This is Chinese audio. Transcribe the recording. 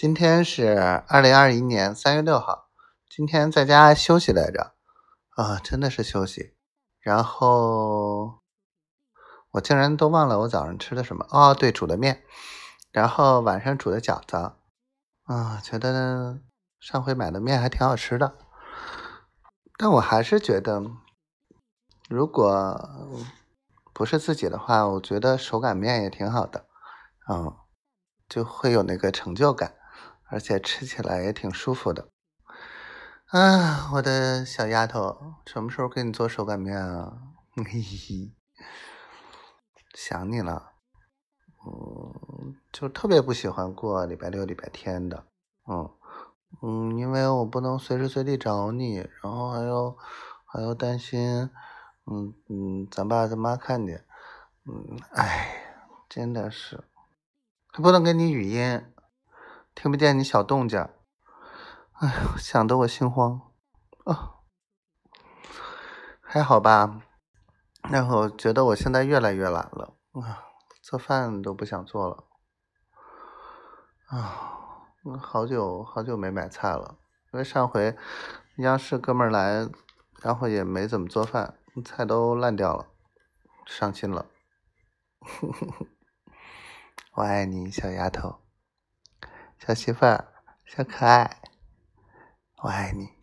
今天是二零二一年三月六号，今天在家休息来着，啊，真的是休息。然后我竟然都忘了我早上吃的什么。哦，对，煮的面，然后晚上煮的饺子，啊，觉得上回买的面还挺好吃的，但我还是觉得，如果不是自己的话，我觉得手擀面也挺好的，嗯。就会有那个成就感，而且吃起来也挺舒服的。啊，我的小丫头，什么时候给你做手擀面啊？嘿嘿，想你了。嗯，就特别不喜欢过礼拜六、礼拜天的。嗯嗯，因为我不能随时随地找你，然后还要还要担心，嗯嗯，咱爸咱妈看见。嗯，哎，真的是。还不能给你语音，听不见你小动静。哎呀，想得我心慌啊！还好吧？然后觉得我现在越来越懒了啊，做饭都不想做了啊！好久好久没买菜了，因为上回央视哥们来，然后也没怎么做饭，菜都烂掉了，伤心了。我爱你，小丫头，小媳妇儿，小可爱，我爱你。